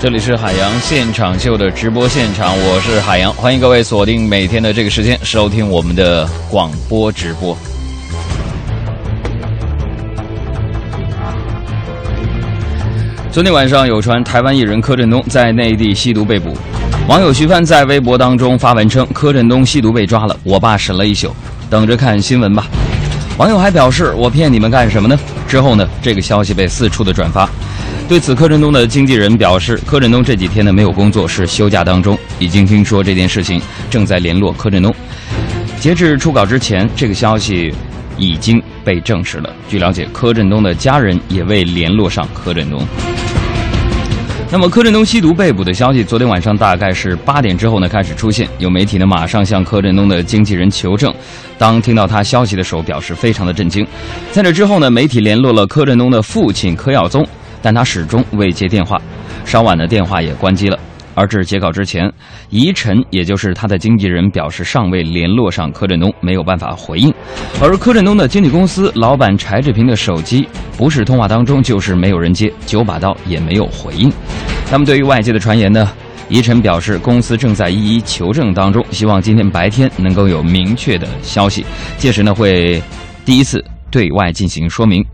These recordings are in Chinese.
这里是海洋现场秀的直播现场，我是海洋，欢迎各位锁定每天的这个时间收听我们的广播直播。昨天晚上有传台湾艺人柯震东在内地吸毒被捕，网友徐帆在微博当中发文称柯震东吸毒被抓了，我爸审了一宿，等着看新闻吧。网友还表示我骗你们干什么呢？之后呢，这个消息被四处的转发。对此，柯震东的经纪人表示，柯震东这几天呢没有工作，是休假当中。已经听说这件事情，正在联络柯震东。截至初稿之前，这个消息已经被证实了。据了解，柯震东的家人也未联络上柯震东。那么，柯震东吸毒被捕的消息，昨天晚上大概是八点之后呢开始出现，有媒体呢马上向柯震东的经纪人求证。当听到他消息的时候，表示非常的震惊。在这之后呢，媒体联络了柯震东的父亲柯耀宗。但他始终未接电话，稍晚的电话也关机了。而至截稿之前，宜晨也就是他的经纪人表示尚未联络上柯震东，没有办法回应。而柯震东的经纪公司老板柴志平的手机不是通话当中就是没有人接，九把刀也没有回应。那么对于外界的传言呢？宜晨表示公司正在一一求证当中，希望今天白天能够有明确的消息，届时呢会第一次。对外进行说明，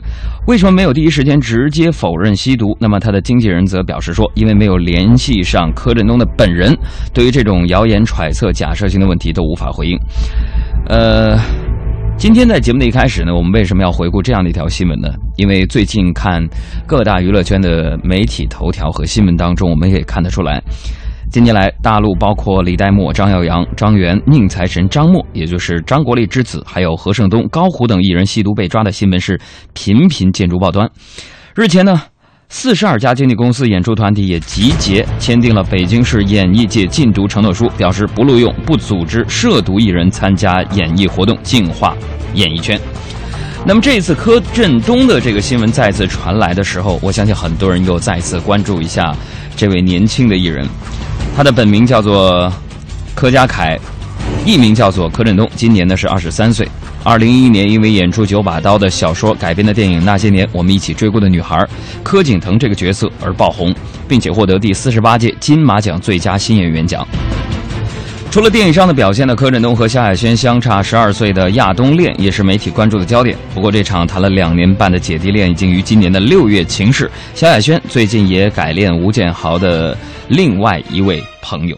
为什么没有第一时间直接否认吸毒？那么他的经纪人则表示说，因为没有联系上柯震东的本人，对于这种谣言揣测、假设性的问题都无法回应。呃，今天在节目的一开始呢，我们为什么要回顾这样的一条新闻呢？因为最近看各大娱乐圈的媒体头条和新闻当中，我们也看得出来。近年来，大陆包括李代沫、张耀扬、张元、宁财神张默，也就是张国立之子，还有何胜东、高虎等艺人吸毒被抓的新闻是频频见诸报端。日前呢，四十二家经纪公司、演出团体也集结签订了北京市演艺界禁毒承诺书，表示不录用、不组织涉毒艺人参加演艺活动，净化演艺圈。那么这一次柯震东的这个新闻再次传来的时候，我相信很多人又再次关注一下这位年轻的艺人。他的本名叫做柯家凯，艺名叫做柯震东，今年呢是二十三岁。二零一一年，因为演出《九把刀》的小说改编的电影《那些年，我们一起追过的女孩》，柯景腾这个角色而爆红，并且获得第四十八届金马奖最佳新演员奖。除了电影上的表现呢，柯震东和萧亚轩相差十二岁的亚东恋也是媒体关注的焦点。不过，这场谈了两年半的姐弟恋已经于今年的六月停事。萧亚轩最近也改恋吴建豪的另外一位朋友。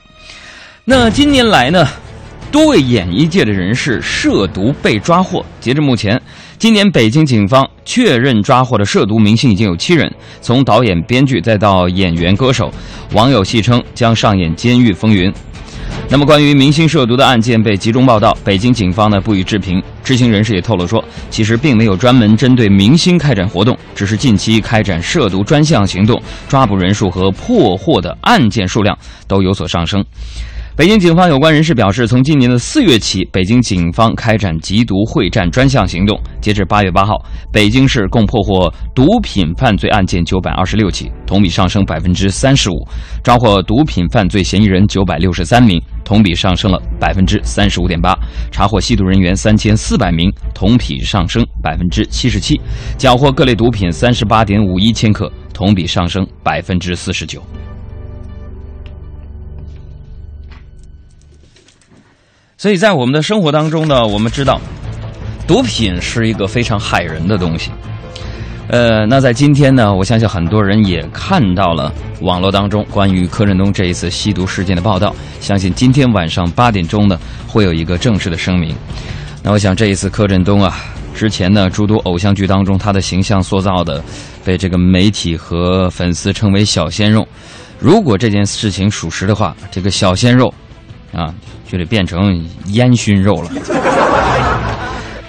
那今年来呢，多位演艺界的人士涉毒被抓获。截至目前，今年北京警方确认抓获的涉毒明星已经有七人，从导演、编剧再到演员、歌手，网友戏称将上演监狱风云。那么，关于明星涉毒的案件被集中报道，北京警方呢不予置评。知情人士也透露说，其实并没有专门针对明星开展活动，只是近期开展涉毒专项行动，抓捕人数和破获的案件数量都有所上升。北京警方有关人士表示，从今年的四月起，北京警方开展缉毒会战专项行动。截至八月八号，北京市共破获毒品犯罪案件九百二十六起，同比上升百分之三十五；抓获毒品犯罪嫌疑人九百六十三名，同比上升了百分之三十五点八；查获吸毒人员三千四百名，同比上升百分之七十七；缴获各类毒品三十八点五一千克，同比上升百分之四十九。所以在我们的生活当中呢，我们知道，毒品是一个非常害人的东西。呃，那在今天呢，我相信很多人也看到了网络当中关于柯震东这一次吸毒事件的报道。相信今天晚上八点钟呢，会有一个正式的声明。那我想这一次柯震东啊，之前呢诸多偶像剧当中他的形象塑造的，被这个媒体和粉丝称为小鲜肉。如果这件事情属实的话，这个小鲜肉。啊，就得变成烟熏肉了，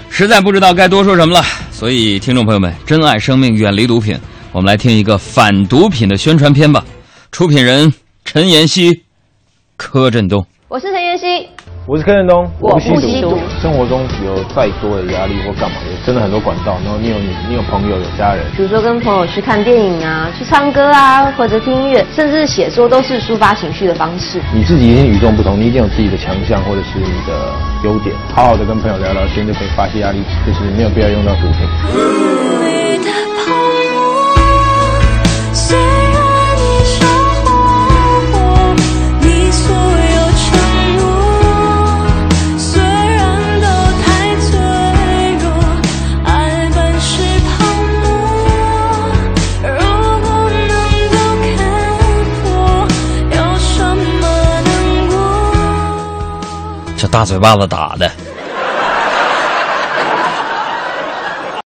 实在不知道该多说什么了。所以，听众朋友们，珍爱生命，远离毒品。我们来听一个反毒品的宣传片吧。出品人陈妍希、柯震东。我是陈妍希。我是柯震东，我不吸毒。生活中有再多的压力或干嘛，有真的很多管道。然后你有你，你有朋友，有家人。比如说跟朋友去看电影啊，去唱歌啊，或者听音乐，甚至写作，都是抒发情绪的方式。你自己已经与众不同，你一定有自己的强项或者是你的优点。好好的跟朋友聊聊天，就可以发泄压力，就是没有必要用到毒品。大嘴巴子打的。